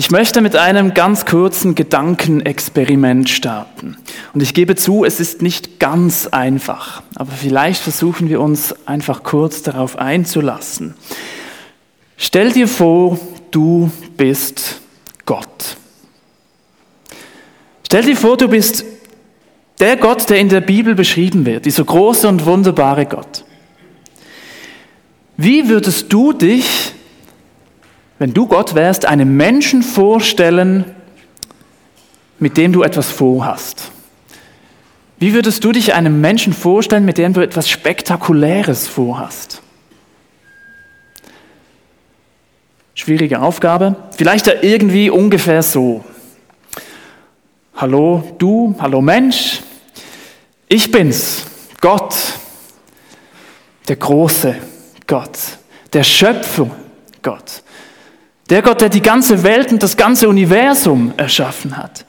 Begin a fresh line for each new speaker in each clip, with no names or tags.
Ich möchte mit einem ganz kurzen Gedankenexperiment starten. Und ich gebe zu, es ist nicht ganz einfach, aber vielleicht versuchen wir uns einfach kurz darauf einzulassen. Stell dir vor, du bist Gott. Stell dir vor, du bist der Gott, der in der Bibel beschrieben wird, dieser große und wunderbare Gott. Wie würdest du dich wenn du Gott wärst, einem Menschen vorstellen, mit dem du etwas vorhast? Wie würdest du dich einem Menschen vorstellen, mit dem du etwas Spektakuläres vorhast? Schwierige Aufgabe. Vielleicht ja irgendwie ungefähr so. Hallo du, hallo Mensch, ich bin's, Gott, der große Gott, der Schöpfer Gott. Der Gott, der die ganze Welt und das ganze Universum erschaffen hat.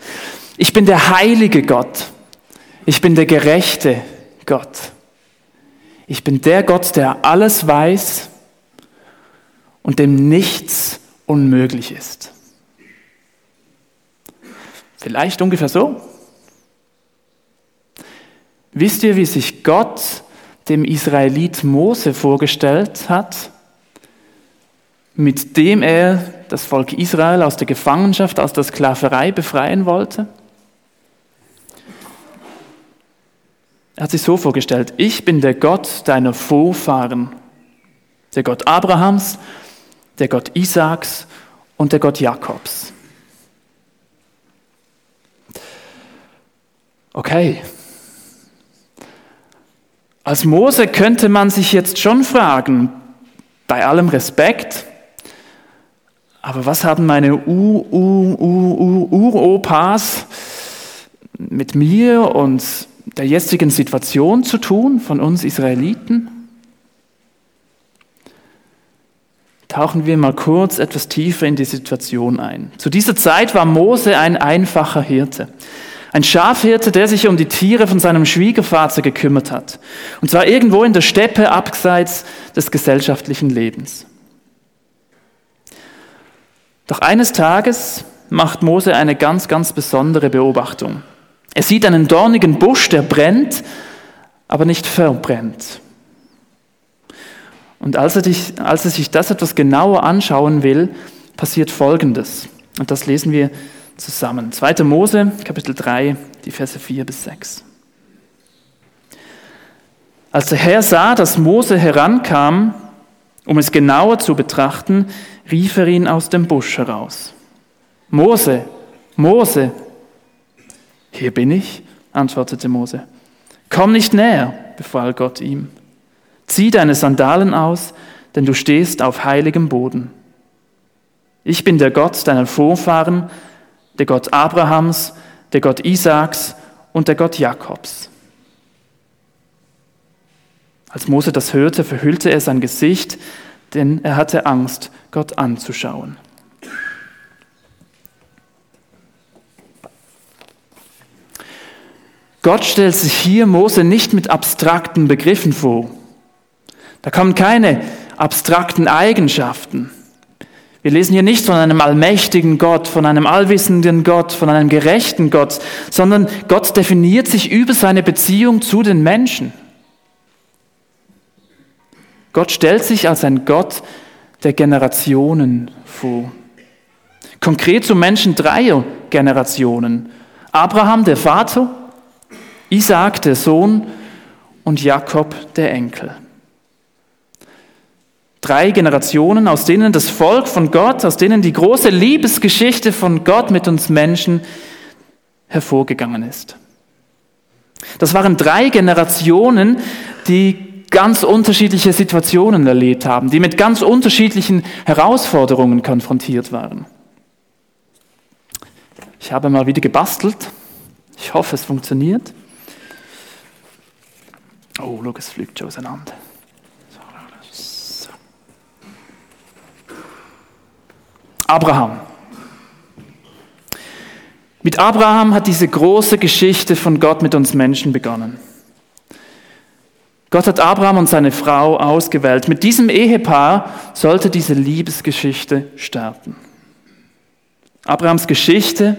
Ich bin der heilige Gott. Ich bin der gerechte Gott. Ich bin der Gott, der alles weiß und dem nichts unmöglich ist. Vielleicht ungefähr so. Wisst ihr, wie sich Gott dem Israelit Mose vorgestellt hat? Mit dem er das Volk Israel aus der Gefangenschaft, aus der Sklaverei befreien wollte? Er hat sich so vorgestellt, ich bin der Gott deiner Vorfahren, der Gott Abrahams, der Gott Isaaks und der Gott Jakobs. Okay. Als Mose könnte man sich jetzt schon fragen, bei allem Respekt, aber was haben meine Uropas mit mir und der jetzigen Situation zu tun von uns Israeliten? Tauchen wir mal kurz etwas tiefer in die Situation ein. Zu dieser Zeit war Mose ein einfacher Hirte. Ein Schafhirte, der sich um die Tiere von seinem Schwiegervater gekümmert hat. Und zwar irgendwo in der Steppe abseits des gesellschaftlichen Lebens. Doch eines Tages macht Mose eine ganz, ganz besondere Beobachtung. Er sieht einen dornigen Busch, der brennt, aber nicht verbrennt. Und als er, dich, als er sich das etwas genauer anschauen will, passiert Folgendes. Und das lesen wir zusammen. 2. Mose, Kapitel 3, die Verse 4 bis 6. Als der Herr sah, dass Mose herankam, um es genauer zu betrachten, rief er ihn aus dem Busch heraus. Mose, Mose. Hier bin ich, antwortete Mose. Komm nicht näher, befahl Gott ihm. Zieh deine Sandalen aus, denn du stehst auf heiligem Boden. Ich bin der Gott deiner Vorfahren, der Gott Abrahams, der Gott Isaaks und der Gott Jakobs. Als Mose das hörte, verhüllte er sein Gesicht, denn er hatte Angst, Gott anzuschauen. Gott stellt sich hier Mose nicht mit abstrakten Begriffen vor. Da kommen keine abstrakten Eigenschaften. Wir lesen hier nicht von einem allmächtigen Gott, von einem allwissenden Gott, von einem gerechten Gott, sondern Gott definiert sich über seine Beziehung zu den Menschen. Gott stellt sich als ein Gott der Generationen vor. Konkret zu Menschen dreier Generationen. Abraham, der Vater, Isaak, der Sohn und Jakob, der Enkel. Drei Generationen, aus denen das Volk von Gott, aus denen die große Liebesgeschichte von Gott mit uns Menschen hervorgegangen ist. Das waren drei Generationen, die ganz unterschiedliche Situationen erlebt haben, die mit ganz unterschiedlichen Herausforderungen konfrontiert waren. Ich habe mal wieder gebastelt. Ich hoffe, es funktioniert. Oh, look, es fliegt schon auseinander. Abraham. Mit Abraham hat diese große Geschichte von Gott mit uns Menschen begonnen. Gott hat Abraham und seine Frau ausgewählt. Mit diesem Ehepaar sollte diese Liebesgeschichte starten. Abrahams Geschichte.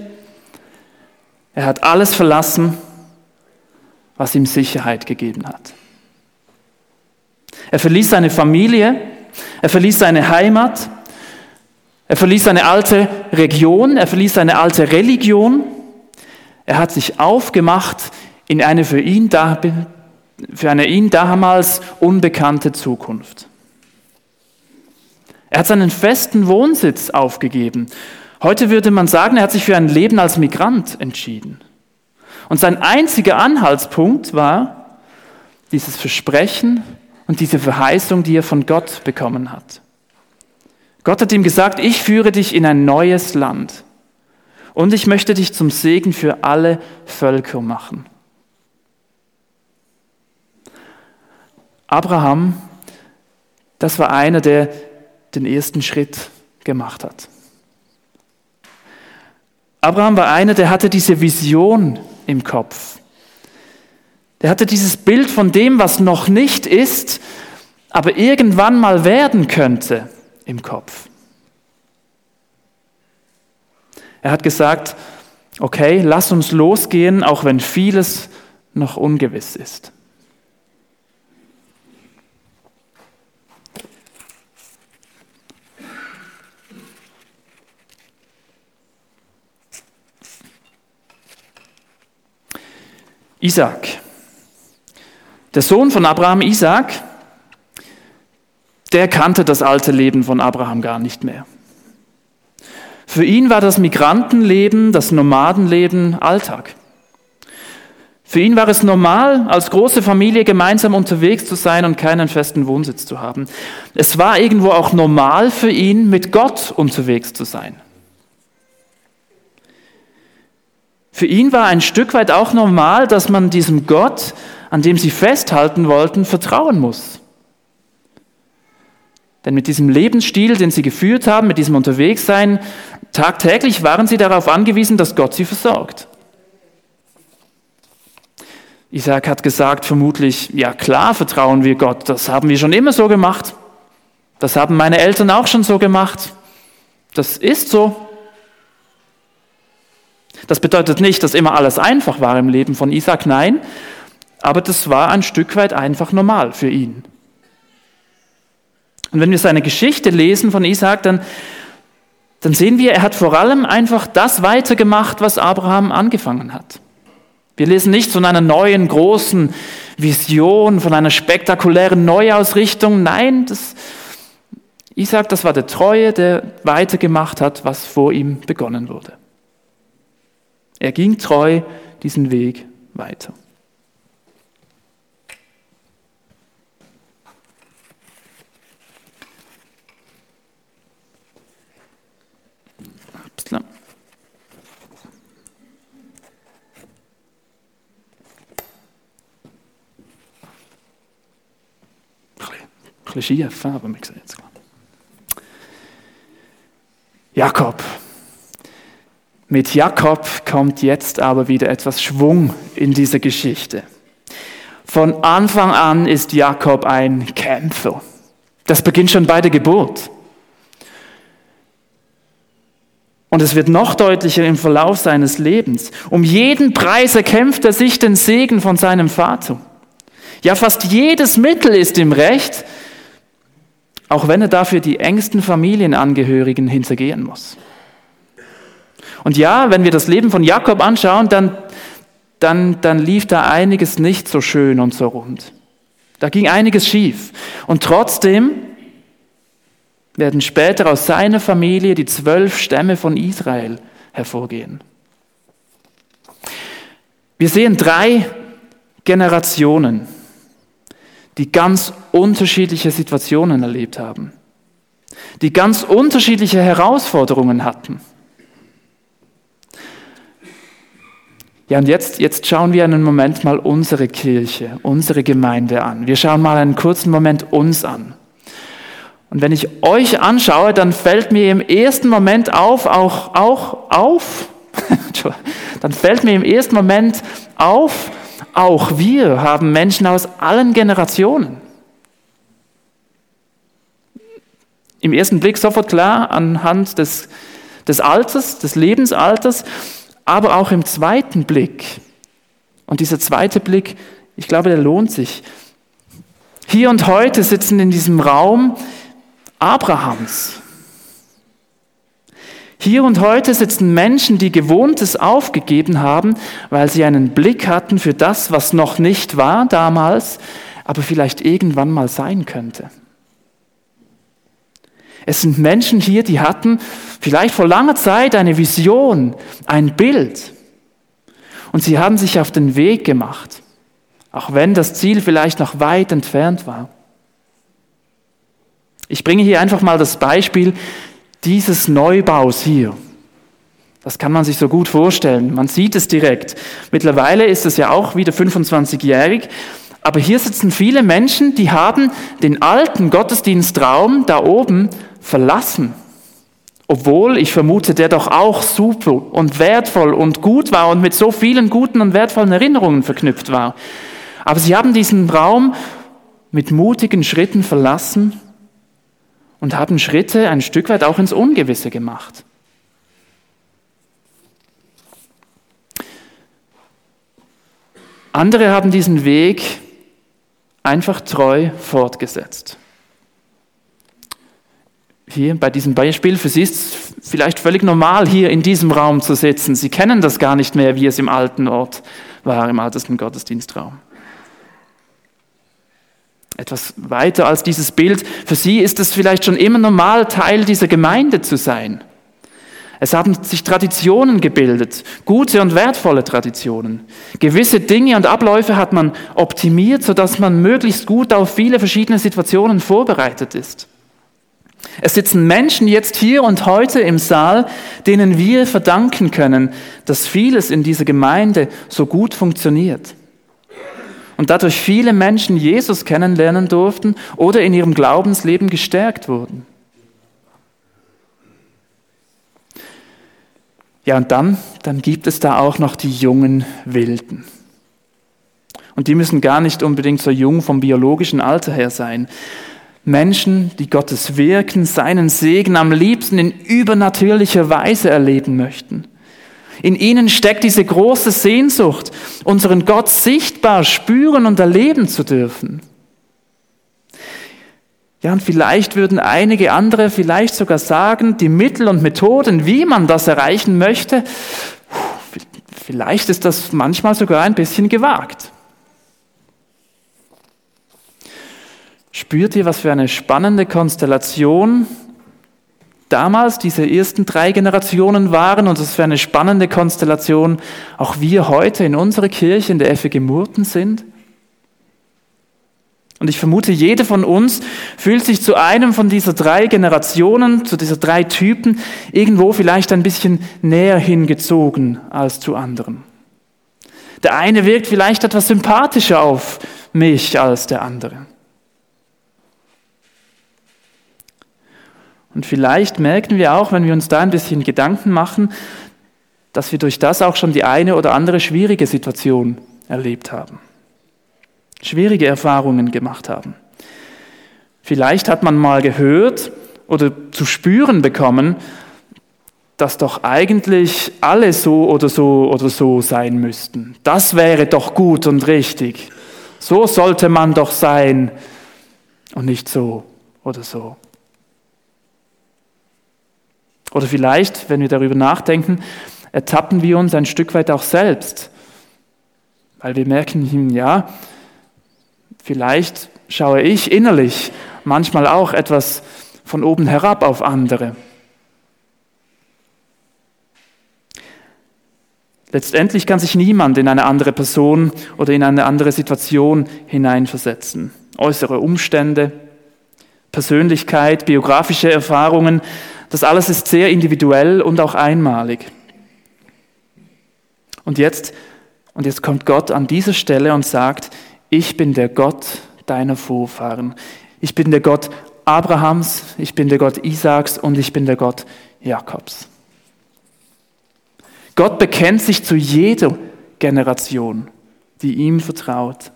Er hat alles verlassen, was ihm Sicherheit gegeben hat. Er verließ seine Familie, er verließ seine Heimat, er verließ seine alte Region, er verließ seine alte Religion. Er hat sich aufgemacht in eine für ihn, da, für eine ihn damals unbekannte Zukunft. Er hat seinen festen Wohnsitz aufgegeben. Heute würde man sagen, er hat sich für ein Leben als Migrant entschieden. Und sein einziger Anhaltspunkt war dieses Versprechen und diese Verheißung, die er von Gott bekommen hat. Gott hat ihm gesagt, ich führe dich in ein neues Land und ich möchte dich zum Segen für alle Völker machen. Abraham, das war einer, der den ersten Schritt gemacht hat. Abraham war einer, der hatte diese Vision im Kopf. Der hatte dieses Bild von dem, was noch nicht ist, aber irgendwann mal werden könnte im Kopf. Er hat gesagt, okay, lass uns losgehen, auch wenn vieles noch ungewiss ist. Isaac. Der Sohn von Abraham, Isaac, der kannte das alte Leben von Abraham gar nicht mehr. Für ihn war das Migrantenleben, das Nomadenleben Alltag. Für ihn war es normal, als große Familie gemeinsam unterwegs zu sein und keinen festen Wohnsitz zu haben. Es war irgendwo auch normal für ihn, mit Gott unterwegs zu sein. Für ihn war ein Stück weit auch normal, dass man diesem Gott, an dem sie festhalten wollten, vertrauen muss. Denn mit diesem Lebensstil, den sie geführt haben, mit diesem Unterwegssein, tagtäglich waren sie darauf angewiesen, dass Gott sie versorgt. Isaac hat gesagt, vermutlich, ja klar vertrauen wir Gott, das haben wir schon immer so gemacht. Das haben meine Eltern auch schon so gemacht. Das ist so. Das bedeutet nicht, dass immer alles einfach war im Leben von Isaac, nein, aber das war ein Stück weit einfach normal für ihn. Und wenn wir seine Geschichte lesen von Isaac, dann, dann sehen wir, er hat vor allem einfach das weitergemacht, was Abraham angefangen hat. Wir lesen nicht von einer neuen großen Vision, von einer spektakulären Neuausrichtung. Nein, das, Isaac, das war der Treue, der weitergemacht hat, was vor ihm begonnen wurde. Er ging treu diesen Weg weiter. Bisschen schief, aber wir sehen es. Jakob, mit Jakob kommt jetzt aber wieder etwas Schwung in diese Geschichte. Von Anfang an ist Jakob ein Kämpfer. Das beginnt schon bei der Geburt. Und es wird noch deutlicher im Verlauf seines Lebens. Um jeden Preis erkämpft er sich den Segen von seinem Vater. Ja, fast jedes Mittel ist ihm recht, auch wenn er dafür die engsten Familienangehörigen hintergehen muss. Und ja, wenn wir das Leben von Jakob anschauen, dann, dann, dann lief da einiges nicht so schön und so rund. Da ging einiges schief. Und trotzdem werden später aus seiner Familie die zwölf Stämme von Israel hervorgehen. Wir sehen drei Generationen, die ganz unterschiedliche Situationen erlebt haben, die ganz unterschiedliche Herausforderungen hatten. Ja, und jetzt, jetzt schauen wir einen Moment mal unsere Kirche, unsere Gemeinde an. Wir schauen mal einen kurzen Moment uns an. Und wenn ich euch anschaue, dann fällt mir im ersten Moment auf, auch, auch auf, dann fällt mir im ersten Moment auf, auch wir haben Menschen aus allen Generationen. Im ersten Blick sofort klar anhand des des Alters, des Lebensalters, aber auch im zweiten Blick. Und dieser zweite Blick, ich glaube, der lohnt sich. Hier und heute sitzen in diesem Raum Abrahams. Hier und heute sitzen Menschen, die Gewohntes aufgegeben haben, weil sie einen Blick hatten für das, was noch nicht war damals, aber vielleicht irgendwann mal sein könnte. Es sind Menschen hier, die hatten vielleicht vor langer Zeit eine Vision, ein Bild. Und sie haben sich auf den Weg gemacht, auch wenn das Ziel vielleicht noch weit entfernt war. Ich bringe hier einfach mal das Beispiel dieses Neubaus hier. Das kann man sich so gut vorstellen. Man sieht es direkt. Mittlerweile ist es ja auch wieder 25-jährig. Aber hier sitzen viele Menschen, die haben den alten Gottesdienstraum da oben verlassen. Obwohl, ich vermute, der doch auch super und wertvoll und gut war und mit so vielen guten und wertvollen Erinnerungen verknüpft war. Aber sie haben diesen Raum mit mutigen Schritten verlassen und haben Schritte ein Stück weit auch ins Ungewisse gemacht. Andere haben diesen Weg einfach treu fortgesetzt. Hier bei diesem Beispiel, für Sie ist es vielleicht völlig normal, hier in diesem Raum zu sitzen. Sie kennen das gar nicht mehr, wie es im alten Ort war, im altesten Gottesdienstraum etwas weiter als dieses Bild. Für sie ist es vielleicht schon immer normal, Teil dieser Gemeinde zu sein. Es haben sich Traditionen gebildet, gute und wertvolle Traditionen. Gewisse Dinge und Abläufe hat man optimiert, sodass man möglichst gut auf viele verschiedene Situationen vorbereitet ist. Es sitzen Menschen jetzt hier und heute im Saal, denen wir verdanken können, dass vieles in dieser Gemeinde so gut funktioniert und dadurch viele Menschen Jesus kennenlernen durften oder in ihrem Glaubensleben gestärkt wurden. Ja, und dann, dann gibt es da auch noch die jungen Wilden. Und die müssen gar nicht unbedingt so jung vom biologischen Alter her sein. Menschen, die Gottes Wirken, seinen Segen am liebsten in übernatürlicher Weise erleben möchten. In ihnen steckt diese große Sehnsucht, unseren Gott sichtbar spüren und erleben zu dürfen. Ja, und vielleicht würden einige andere vielleicht sogar sagen, die Mittel und Methoden, wie man das erreichen möchte, vielleicht ist das manchmal sogar ein bisschen gewagt. Spürt ihr, was für eine spannende Konstellation damals diese ersten drei Generationen waren und es für eine spannende Konstellation auch wir heute in unserer Kirche in der FG Murten sind. Und ich vermute, jeder von uns fühlt sich zu einem von dieser drei Generationen, zu dieser drei Typen irgendwo vielleicht ein bisschen näher hingezogen als zu anderen. Der eine wirkt vielleicht etwas sympathischer auf mich als der andere. Und vielleicht merken wir auch, wenn wir uns da ein bisschen Gedanken machen, dass wir durch das auch schon die eine oder andere schwierige Situation erlebt haben. Schwierige Erfahrungen gemacht haben. Vielleicht hat man mal gehört oder zu spüren bekommen, dass doch eigentlich alle so oder so oder so sein müssten. Das wäre doch gut und richtig. So sollte man doch sein und nicht so oder so. Oder vielleicht, wenn wir darüber nachdenken, ertappen wir uns ein Stück weit auch selbst, weil wir merken, hm, ja, vielleicht schaue ich innerlich manchmal auch etwas von oben herab auf andere. Letztendlich kann sich niemand in eine andere Person oder in eine andere Situation hineinversetzen. Äußere Umstände, Persönlichkeit, biografische Erfahrungen, das alles ist sehr individuell und auch einmalig. Und jetzt, und jetzt kommt Gott an dieser Stelle und sagt, ich bin der Gott deiner Vorfahren. Ich bin der Gott Abrahams, ich bin der Gott Isaaks und ich bin der Gott Jakobs. Gott bekennt sich zu jeder Generation, die ihm vertraut.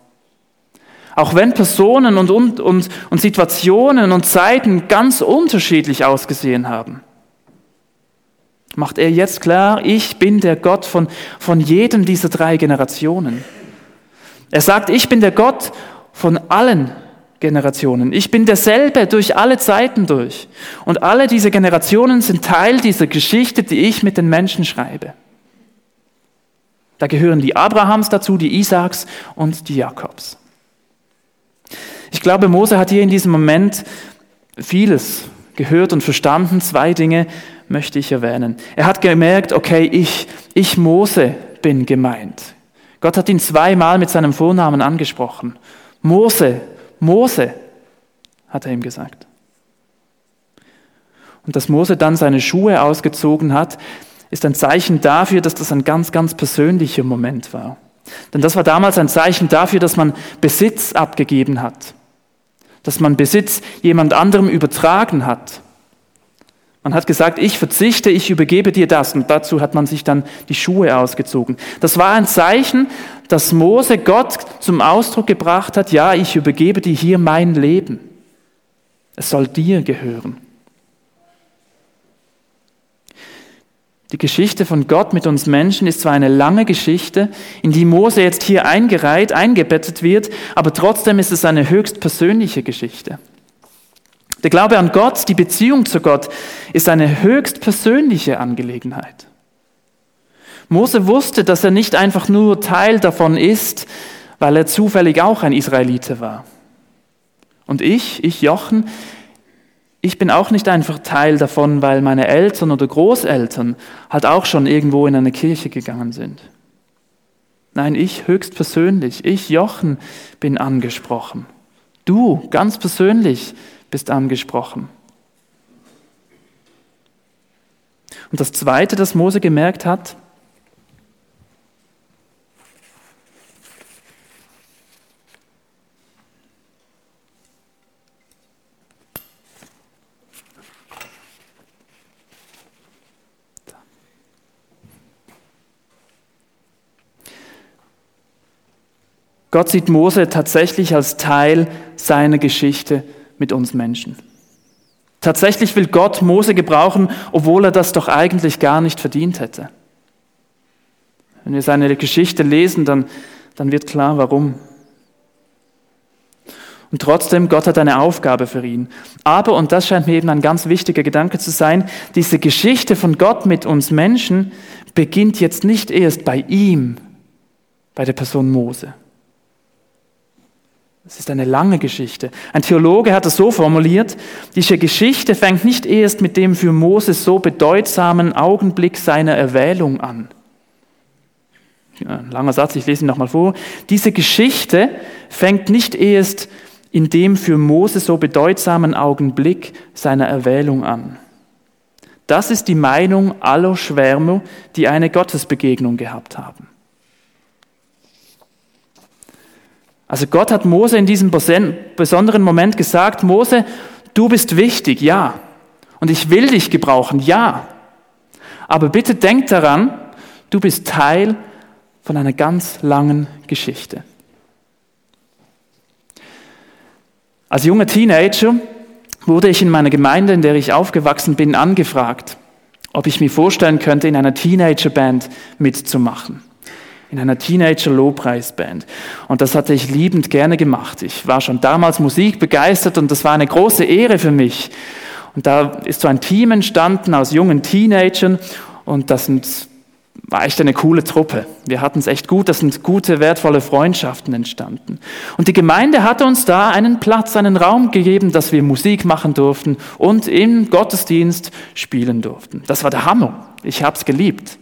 Auch wenn Personen und, und, und, Situationen und Zeiten ganz unterschiedlich ausgesehen haben. macht er jetzt klar, ich bin der Gott von, von jedem dieser drei Generationen. Er sagt, ich bin der Gott von allen Generationen. Ich bin derselbe durch alle Zeiten durch. Und alle diese Generationen sind Teil dieser Geschichte, die ich mit den Menschen schreibe. Da gehören die Abrahams dazu, die Isaaks und die Jakobs. Ich glaube, Mose hat hier in diesem Moment vieles gehört und verstanden. Zwei Dinge möchte ich erwähnen. Er hat gemerkt, okay, ich, ich Mose bin gemeint. Gott hat ihn zweimal mit seinem Vornamen angesprochen. Mose, Mose, hat er ihm gesagt. Und dass Mose dann seine Schuhe ausgezogen hat, ist ein Zeichen dafür, dass das ein ganz, ganz persönlicher Moment war. Denn das war damals ein Zeichen dafür, dass man Besitz abgegeben hat, dass man Besitz jemand anderem übertragen hat. Man hat gesagt, ich verzichte, ich übergebe dir das. Und dazu hat man sich dann die Schuhe ausgezogen. Das war ein Zeichen, dass Mose Gott zum Ausdruck gebracht hat, ja, ich übergebe dir hier mein Leben. Es soll dir gehören. Die Geschichte von Gott mit uns Menschen ist zwar eine lange Geschichte, in die Mose jetzt hier eingereiht, eingebettet wird, aber trotzdem ist es eine höchst persönliche Geschichte. Der Glaube an Gott, die Beziehung zu Gott ist eine höchst persönliche Angelegenheit. Mose wusste, dass er nicht einfach nur Teil davon ist, weil er zufällig auch ein Israelite war. Und ich, ich Jochen, ich bin auch nicht einfach Teil davon, weil meine Eltern oder Großeltern halt auch schon irgendwo in eine Kirche gegangen sind. Nein, ich höchstpersönlich, ich Jochen bin angesprochen. Du ganz persönlich bist angesprochen. Und das Zweite, das Mose gemerkt hat, Gott sieht Mose tatsächlich als Teil seiner Geschichte mit uns Menschen. Tatsächlich will Gott Mose gebrauchen, obwohl er das doch eigentlich gar nicht verdient hätte. Wenn wir seine Geschichte lesen, dann, dann wird klar, warum. Und trotzdem, Gott hat eine Aufgabe für ihn. Aber, und das scheint mir eben ein ganz wichtiger Gedanke zu sein, diese Geschichte von Gott mit uns Menschen beginnt jetzt nicht erst bei ihm, bei der Person Mose. Es ist eine lange Geschichte. Ein Theologe hat es so formuliert, diese Geschichte fängt nicht erst mit dem für Moses so bedeutsamen Augenblick seiner Erwählung an. Ein langer Satz, ich lese ihn nochmal vor. Diese Geschichte fängt nicht erst in dem für Moses so bedeutsamen Augenblick seiner Erwählung an. Das ist die Meinung aller Schwärmer, die eine Gottesbegegnung gehabt haben. Also Gott hat Mose in diesem besonderen Moment gesagt, Mose, du bist wichtig, ja. Und ich will dich gebrauchen, ja. Aber bitte denk daran, du bist Teil von einer ganz langen Geschichte. Als junger Teenager wurde ich in meiner Gemeinde, in der ich aufgewachsen bin, angefragt, ob ich mir vorstellen könnte, in einer Teenagerband mitzumachen in einer Teenager-Lobpreisband. Und das hatte ich liebend gerne gemacht. Ich war schon damals Musik begeistert und das war eine große Ehre für mich. Und da ist so ein Team entstanden aus jungen Teenagern und das sind, war echt eine coole Truppe. Wir hatten es echt gut, das sind gute, wertvolle Freundschaften entstanden. Und die Gemeinde hatte uns da einen Platz, einen Raum gegeben, dass wir Musik machen durften und im Gottesdienst spielen durften. Das war der Hammer. Ich habe es geliebt.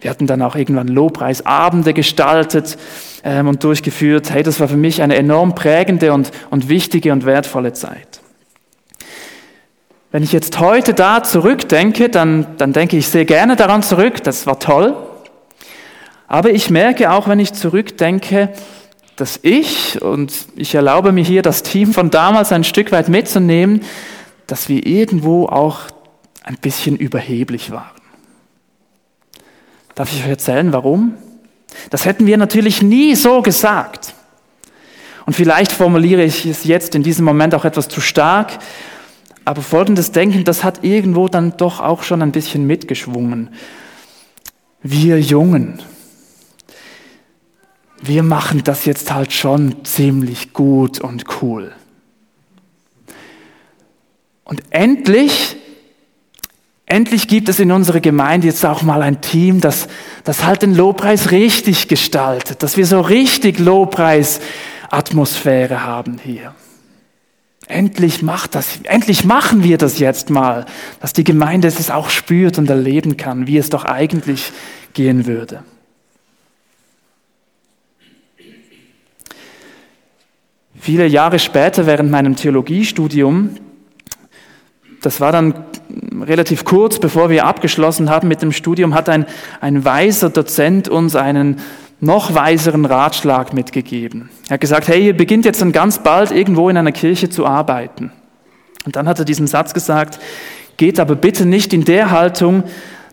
Wir hatten dann auch irgendwann Lobpreisabende gestaltet ähm, und durchgeführt. Hey, das war für mich eine enorm prägende und, und wichtige und wertvolle Zeit. Wenn ich jetzt heute da zurückdenke, dann, dann denke ich sehr gerne daran zurück. Das war toll. Aber ich merke auch, wenn ich zurückdenke, dass ich, und ich erlaube mir hier das Team von damals ein Stück weit mitzunehmen, dass wir irgendwo auch ein bisschen überheblich waren. Darf ich euch erzählen, warum? Das hätten wir natürlich nie so gesagt. Und vielleicht formuliere ich es jetzt in diesem Moment auch etwas zu stark, Aber folgendes Denken, das hat irgendwo dann doch auch schon ein bisschen mitgeschwungen. Wir Jungen, wir machen das jetzt halt schon ziemlich gut und cool. Und endlich, endlich gibt es in unserer Gemeinde jetzt auch mal ein Team, das, das halt den Lobpreis richtig gestaltet, dass wir so richtig Lobpreisatmosphäre haben hier. Endlich macht das, endlich machen wir das jetzt mal, dass die Gemeinde es auch spürt und erleben kann, wie es doch eigentlich gehen würde. Viele Jahre später während meinem Theologiestudium, das war dann relativ kurz bevor wir abgeschlossen haben mit dem Studium, hat ein, ein weiser Dozent uns einen noch weiseren Ratschlag mitgegeben. Er hat gesagt, hey, ihr beginnt jetzt dann ganz bald irgendwo in einer Kirche zu arbeiten. Und dann hat er diesen Satz gesagt, geht aber bitte nicht in der Haltung,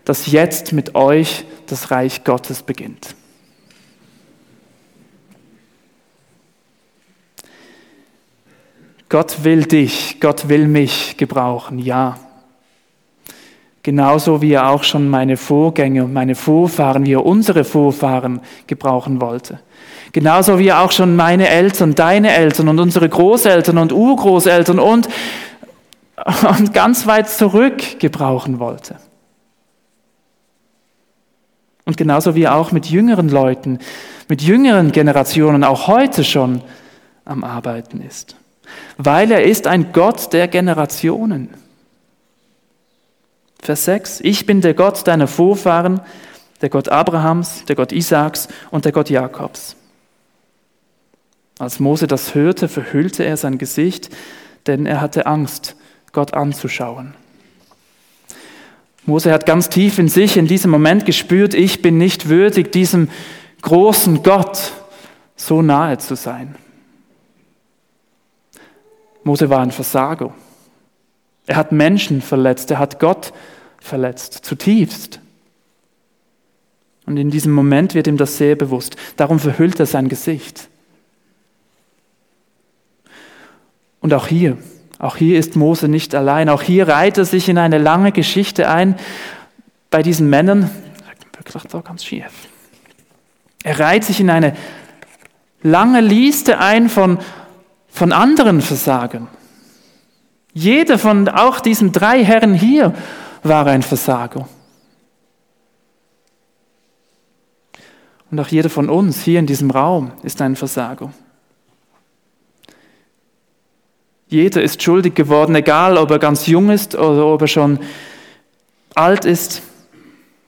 dass jetzt mit euch das Reich Gottes beginnt. Gott will dich, Gott will mich gebrauchen, ja. Genauso wie er auch schon meine Vorgänger, meine Vorfahren, wie er unsere Vorfahren gebrauchen wollte. Genauso wie er auch schon meine Eltern, deine Eltern und unsere Großeltern und Urgroßeltern und, und ganz weit zurück gebrauchen wollte. Und genauso wie er auch mit jüngeren Leuten, mit jüngeren Generationen auch heute schon am Arbeiten ist. Weil er ist ein Gott der Generationen. Vers 6, ich bin der Gott deiner Vorfahren, der Gott Abrahams, der Gott Isaaks und der Gott Jakobs. Als Mose das hörte, verhüllte er sein Gesicht, denn er hatte Angst, Gott anzuschauen. Mose hat ganz tief in sich in diesem Moment gespürt, ich bin nicht würdig, diesem großen Gott so nahe zu sein. Mose war ein Versager. Er hat Menschen verletzt, er hat Gott verletzt zutiefst. Und in diesem Moment wird ihm das sehr bewusst. Darum verhüllt er sein Gesicht. Und auch hier, auch hier ist Mose nicht allein. Auch hier reiht er sich in eine lange Geschichte ein bei diesen Männern. Er reiht sich in eine lange Liste ein von, von anderen Versagern. Jeder von auch diesen drei Herren hier war ein Versager. Und auch jeder von uns hier in diesem Raum ist ein Versager. Jeder ist schuldig geworden, egal ob er ganz jung ist oder ob er schon alt ist.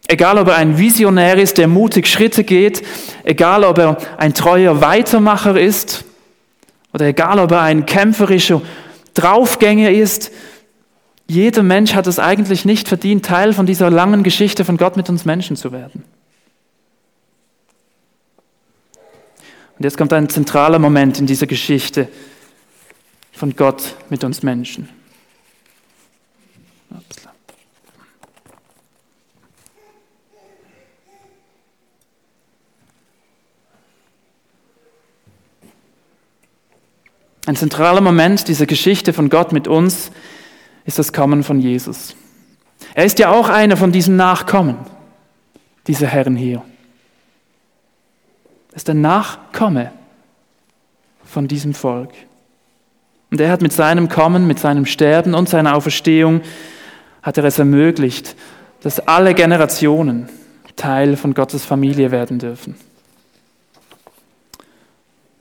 Egal ob er ein Visionär ist, der mutig Schritte geht. Egal ob er ein treuer Weitermacher ist. Oder egal ob er ein kämpferischer Draufgänger ist jeder Mensch hat es eigentlich nicht verdient, Teil von dieser langen Geschichte von Gott mit uns Menschen zu werden. Und jetzt kommt ein zentraler Moment in dieser Geschichte von Gott mit uns Menschen. Ein zentraler Moment dieser Geschichte von Gott mit uns ist das Kommen von Jesus. Er ist ja auch einer von diesen Nachkommen, dieser Herren hier. Er ist ein Nachkomme von diesem Volk. Und er hat mit seinem Kommen, mit seinem Sterben und seiner Auferstehung, hat er es ermöglicht, dass alle Generationen Teil von Gottes Familie werden dürfen.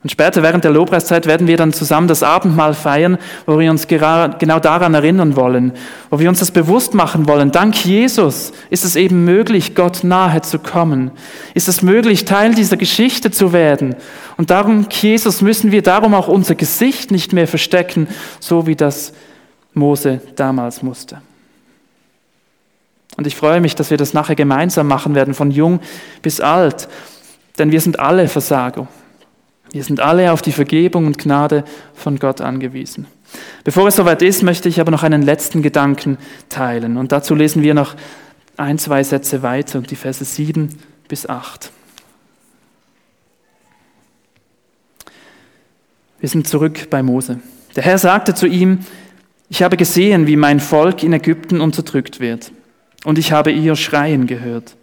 Und später während der Lobpreiszeit werden wir dann zusammen das Abendmahl feiern, wo wir uns genau daran erinnern wollen, wo wir uns das bewusst machen wollen. Dank Jesus ist es eben möglich, Gott nahe zu kommen. Ist es möglich, Teil dieser Geschichte zu werden. Und darum, Jesus, müssen wir darum auch unser Gesicht nicht mehr verstecken, so wie das Mose damals musste. Und ich freue mich, dass wir das nachher gemeinsam machen werden, von jung bis alt, denn wir sind alle Versager. Wir sind alle auf die Vergebung und Gnade von Gott angewiesen. Bevor es soweit ist, möchte ich aber noch einen letzten Gedanken teilen. Und dazu lesen wir noch ein, zwei Sätze weiter, die Verse 7 bis 8. Wir sind zurück bei Mose. Der Herr sagte zu ihm, Ich habe gesehen, wie mein Volk in Ägypten unterdrückt wird, und ich habe ihr Schreien gehört.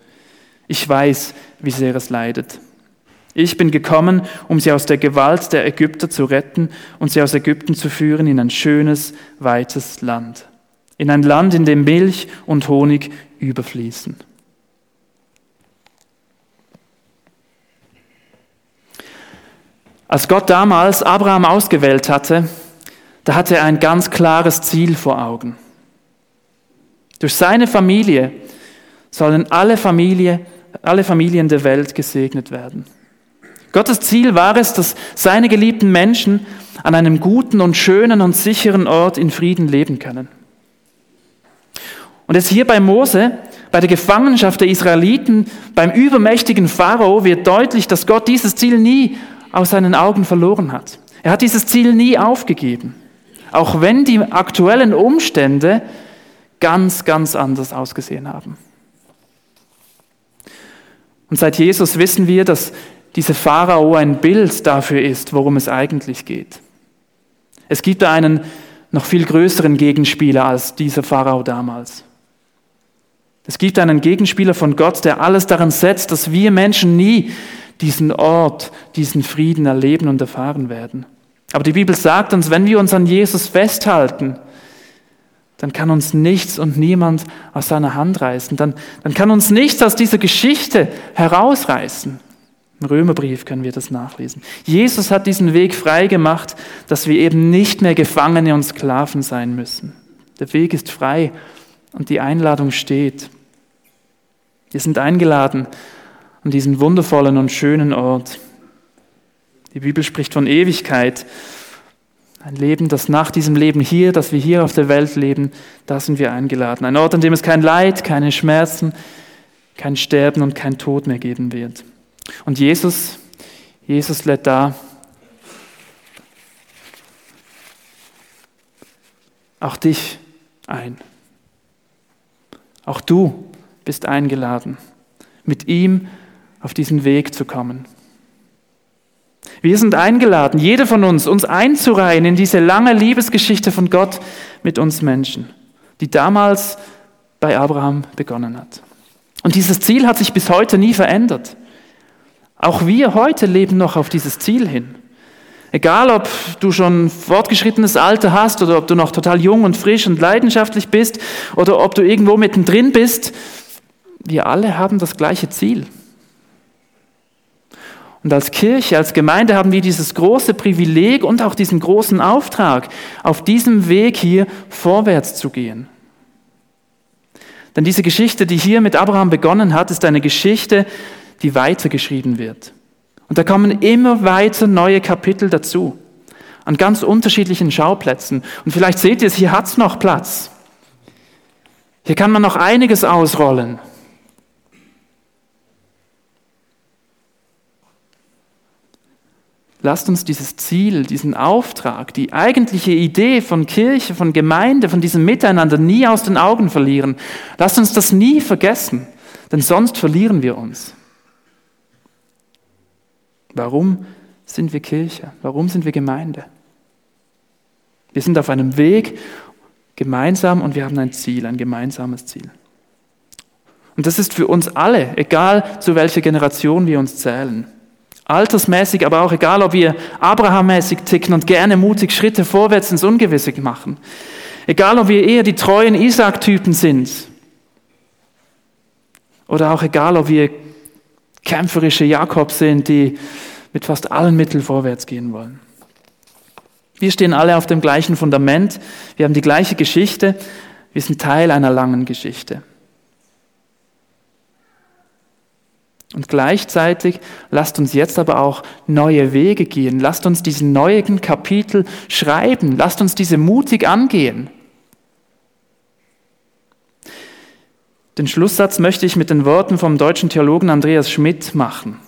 Ich weiß, wie sehr es leidet. Ich bin gekommen, um sie aus der Gewalt der Ägypter zu retten und sie aus Ägypten zu führen in ein schönes, weites Land. In ein Land, in dem Milch und Honig überfließen. Als Gott damals Abraham ausgewählt hatte, da hatte er ein ganz klares Ziel vor Augen. Durch seine Familie sollen alle, Familie, alle Familien der Welt gesegnet werden. Gottes Ziel war es, dass seine geliebten Menschen an einem guten und schönen und sicheren Ort in Frieden leben können. Und jetzt hier bei Mose, bei der Gefangenschaft der Israeliten, beim übermächtigen Pharao wird deutlich, dass Gott dieses Ziel nie aus seinen Augen verloren hat. Er hat dieses Ziel nie aufgegeben, auch wenn die aktuellen Umstände ganz, ganz anders ausgesehen haben. Und seit Jesus wissen wir, dass dieser Pharao ein Bild dafür ist, worum es eigentlich geht. Es gibt da einen noch viel größeren Gegenspieler als dieser Pharao damals. Es gibt einen Gegenspieler von Gott, der alles daran setzt, dass wir Menschen nie diesen Ort, diesen Frieden erleben und erfahren werden. Aber die Bibel sagt uns, wenn wir uns an Jesus festhalten, dann kann uns nichts und niemand aus seiner Hand reißen. Dann, dann kann uns nichts aus dieser Geschichte herausreißen. Im Römerbrief können wir das nachlesen. Jesus hat diesen Weg frei gemacht, dass wir eben nicht mehr Gefangene und Sklaven sein müssen. Der Weg ist frei und die Einladung steht. Wir sind eingeladen an diesen wundervollen und schönen Ort. Die Bibel spricht von Ewigkeit. Ein Leben, das nach diesem Leben hier, das wir hier auf der Welt leben, da sind wir eingeladen. Ein Ort, an dem es kein Leid, keine Schmerzen, kein Sterben und kein Tod mehr geben wird. Und Jesus, Jesus lädt da auch dich ein. Auch du bist eingeladen, mit ihm auf diesen Weg zu kommen. Wir sind eingeladen, jeder von uns, uns einzureihen in diese lange Liebesgeschichte von Gott mit uns Menschen, die damals bei Abraham begonnen hat. Und dieses Ziel hat sich bis heute nie verändert. Auch wir heute leben noch auf dieses Ziel hin. Egal, ob du schon fortgeschrittenes Alter hast oder ob du noch total jung und frisch und leidenschaftlich bist oder ob du irgendwo mittendrin bist, wir alle haben das gleiche Ziel. Und als Kirche, als Gemeinde haben wir dieses große Privileg und auch diesen großen Auftrag, auf diesem Weg hier vorwärts zu gehen. Denn diese Geschichte, die hier mit Abraham begonnen hat, ist eine Geschichte, die weitergeschrieben wird. Und da kommen immer weiter neue Kapitel dazu, an ganz unterschiedlichen Schauplätzen. Und vielleicht seht ihr es, hier hat es noch Platz. Hier kann man noch einiges ausrollen. Lasst uns dieses Ziel, diesen Auftrag, die eigentliche Idee von Kirche, von Gemeinde, von diesem Miteinander nie aus den Augen verlieren. Lasst uns das nie vergessen, denn sonst verlieren wir uns. Warum sind wir Kirche? Warum sind wir Gemeinde? Wir sind auf einem Weg gemeinsam und wir haben ein Ziel, ein gemeinsames Ziel. Und das ist für uns alle, egal zu welcher Generation wir uns zählen. Altersmäßig, aber auch egal, ob wir Abrahammäßig ticken und gerne mutig Schritte vorwärts ins Ungewisse machen. Egal, ob wir eher die treuen Isaac-Typen sind. Oder auch egal, ob wir kämpferische Jakob sind, die mit fast allen Mitteln vorwärts gehen wollen. Wir stehen alle auf dem gleichen Fundament. Wir haben die gleiche Geschichte. Wir sind Teil einer langen Geschichte. Und gleichzeitig lasst uns jetzt aber auch neue Wege gehen. Lasst uns diesen neuen Kapitel schreiben. Lasst uns diese mutig angehen. Den Schlusssatz möchte ich mit den Worten vom deutschen Theologen Andreas Schmidt machen.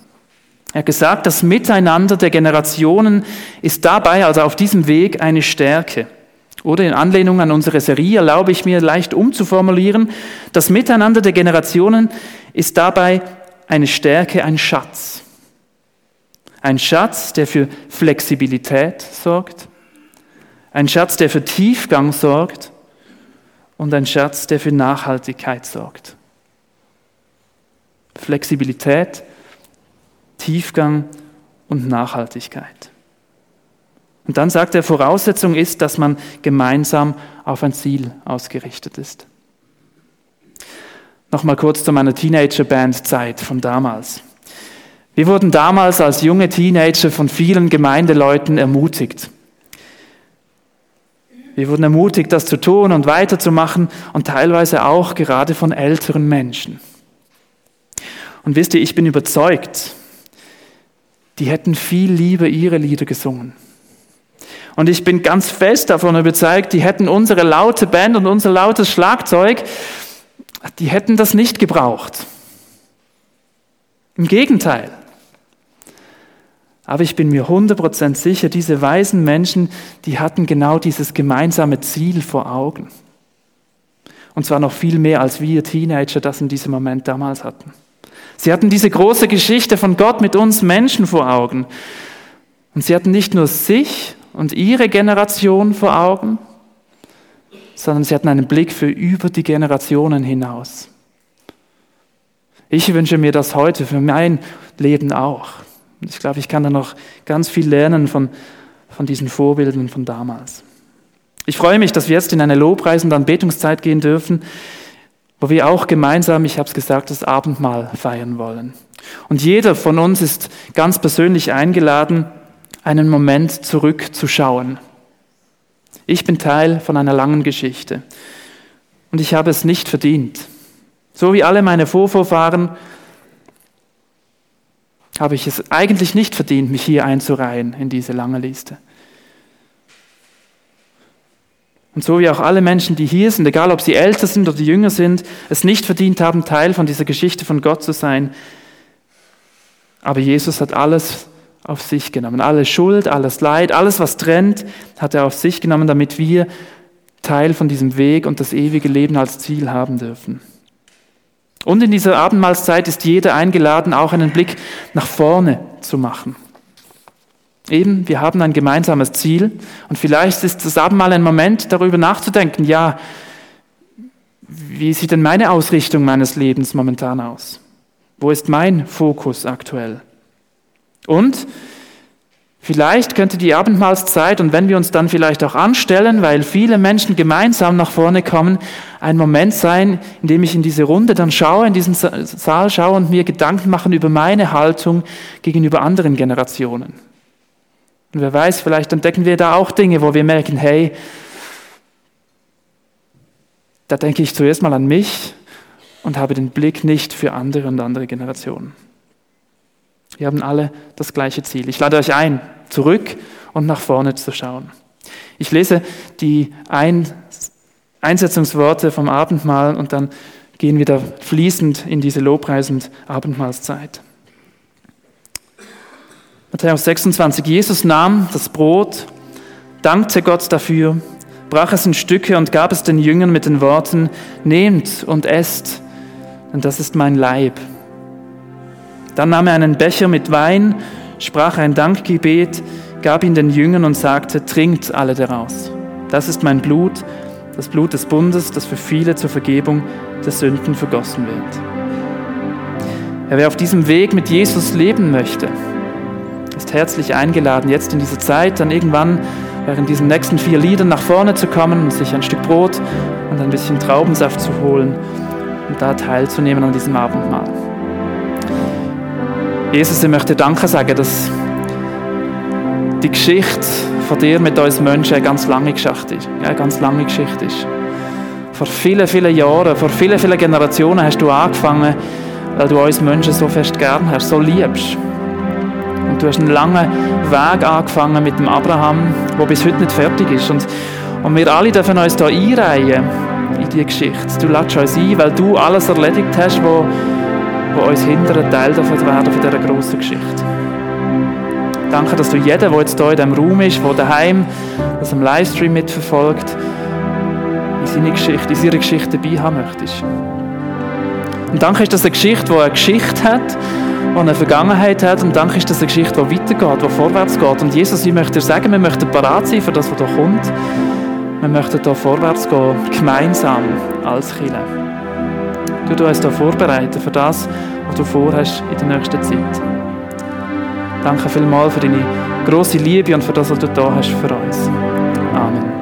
Er hat gesagt, das Miteinander der Generationen ist dabei, also auf diesem Weg, eine Stärke. Oder in Anlehnung an unsere Serie erlaube ich mir leicht umzuformulieren, das Miteinander der Generationen ist dabei eine Stärke, ein Schatz. Ein Schatz, der für Flexibilität sorgt. Ein Schatz, der für Tiefgang sorgt und ein Schatz, der für Nachhaltigkeit sorgt. Flexibilität, Tiefgang und Nachhaltigkeit. Und dann sagt er, Voraussetzung ist, dass man gemeinsam auf ein Ziel ausgerichtet ist. Nochmal kurz zu meiner Teenager-Band-Zeit von damals. Wir wurden damals als junge Teenager von vielen Gemeindeleuten ermutigt. Wir wurden ermutigt, das zu tun und weiterzumachen und teilweise auch gerade von älteren Menschen. Und wisst ihr, ich bin überzeugt, die hätten viel lieber ihre Lieder gesungen. Und ich bin ganz fest davon überzeugt, die hätten unsere laute Band und unser lautes Schlagzeug, die hätten das nicht gebraucht. Im Gegenteil. Aber ich bin mir 100% sicher, diese weisen Menschen, die hatten genau dieses gemeinsame Ziel vor Augen. Und zwar noch viel mehr, als wir Teenager das in diesem Moment damals hatten. Sie hatten diese große Geschichte von Gott mit uns Menschen vor Augen. Und sie hatten nicht nur sich, und ihre Generation vor Augen, sondern sie hatten einen Blick für über die Generationen hinaus. Ich wünsche mir das heute für mein Leben auch. Ich glaube, ich kann da noch ganz viel lernen von, von diesen Vorbildern von damals. Ich freue mich, dass wir jetzt in eine Lobpreis- und Anbetungszeit gehen dürfen, wo wir auch gemeinsam, ich habe es gesagt, das Abendmahl feiern wollen. Und jeder von uns ist ganz persönlich eingeladen, einen Moment zurückzuschauen. Ich bin Teil von einer langen Geschichte und ich habe es nicht verdient. So wie alle meine Vorvorfahren habe ich es eigentlich nicht verdient, mich hier einzureihen in diese lange Liste. Und so wie auch alle Menschen, die hier sind, egal ob sie älter sind oder jünger sind, es nicht verdient haben, Teil von dieser Geschichte von Gott zu sein. Aber Jesus hat alles auf sich genommen. Alle Schuld, alles Leid, alles, was trennt, hat er auf sich genommen, damit wir Teil von diesem Weg und das ewige Leben als Ziel haben dürfen. Und in dieser Abendmahlszeit ist jeder eingeladen, auch einen Blick nach vorne zu machen. Eben, wir haben ein gemeinsames Ziel und vielleicht ist das Abendmahl ein Moment, darüber nachzudenken, ja, wie sieht denn meine Ausrichtung meines Lebens momentan aus? Wo ist mein Fokus aktuell? Und vielleicht könnte die Abendmahlszeit, und wenn wir uns dann vielleicht auch anstellen, weil viele Menschen gemeinsam nach vorne kommen, ein Moment sein, in dem ich in diese Runde dann schaue, in diesen Saal schaue und mir Gedanken machen über meine Haltung gegenüber anderen Generationen. Und wer weiß, vielleicht entdecken wir da auch Dinge, wo wir merken, hey, da denke ich zuerst mal an mich und habe den Blick nicht für andere und andere Generationen. Wir haben alle das gleiche Ziel. Ich lade euch ein, zurück und nach vorne zu schauen. Ich lese die ein Einsetzungsworte vom Abendmahl und dann gehen wir da fließend in diese Lobpreis- und Abendmahlszeit. Matthäus 26. Jesus nahm das Brot, dankte Gott dafür, brach es in Stücke und gab es den Jüngern mit den Worten, nehmt und esst, denn das ist mein Leib dann nahm er einen Becher mit Wein, sprach ein Dankgebet, gab ihn den Jüngern und sagte, trinkt alle daraus. Das ist mein Blut, das Blut des Bundes, das für viele zur Vergebung der Sünden vergossen wird. Ja, wer auf diesem Weg mit Jesus leben möchte, ist herzlich eingeladen, jetzt in dieser Zeit dann irgendwann während diesen nächsten vier Liedern nach vorne zu kommen und sich ein Stück Brot und ein bisschen Traubensaft zu holen und da teilzunehmen an diesem Abendmahl. Jesus, ich möchte Danke sagen, dass die Geschichte von dir mit uns Menschen eine ganz lange Geschichte ist. Eine ganz lange Geschichte ist. Vor vielen, vielen Jahren, vor vielen, vielen Generationen hast du angefangen, weil du uns Menschen so fest gern hast, so liebst. Und du hast einen langen Weg angefangen mit dem Abraham, der bis heute nicht fertig ist. Und, und wir alle dürfen uns hier einreihen in diese Geschichte. Du lädst uns ein, weil du alles erledigt hast, was die uns hindern, Teil davon werden von dieser grossen Geschichte. Danke, dass du jeden, der jetzt hier in diesem Raum ist, der daheim das im Livestream mitverfolgt, in seine Geschichte, in seiner Geschichte dabei haben möchtest. Und danke, dass eine Geschichte, die eine Geschichte hat die eine Vergangenheit hat und danke ist das eine Geschichte, die weitergeht, die vorwärts geht. Und Jesus, ich möchte dir sagen, wir möchten parat sein für das, was da kommt. Wir möchten hier vorwärts gehen, gemeinsam als Kirche. Du, uns hier vorbereiten für das, was du vorhast in der nächsten Zeit. Danke vielmals für deine große Liebe und für das, was du da hast für uns. Amen.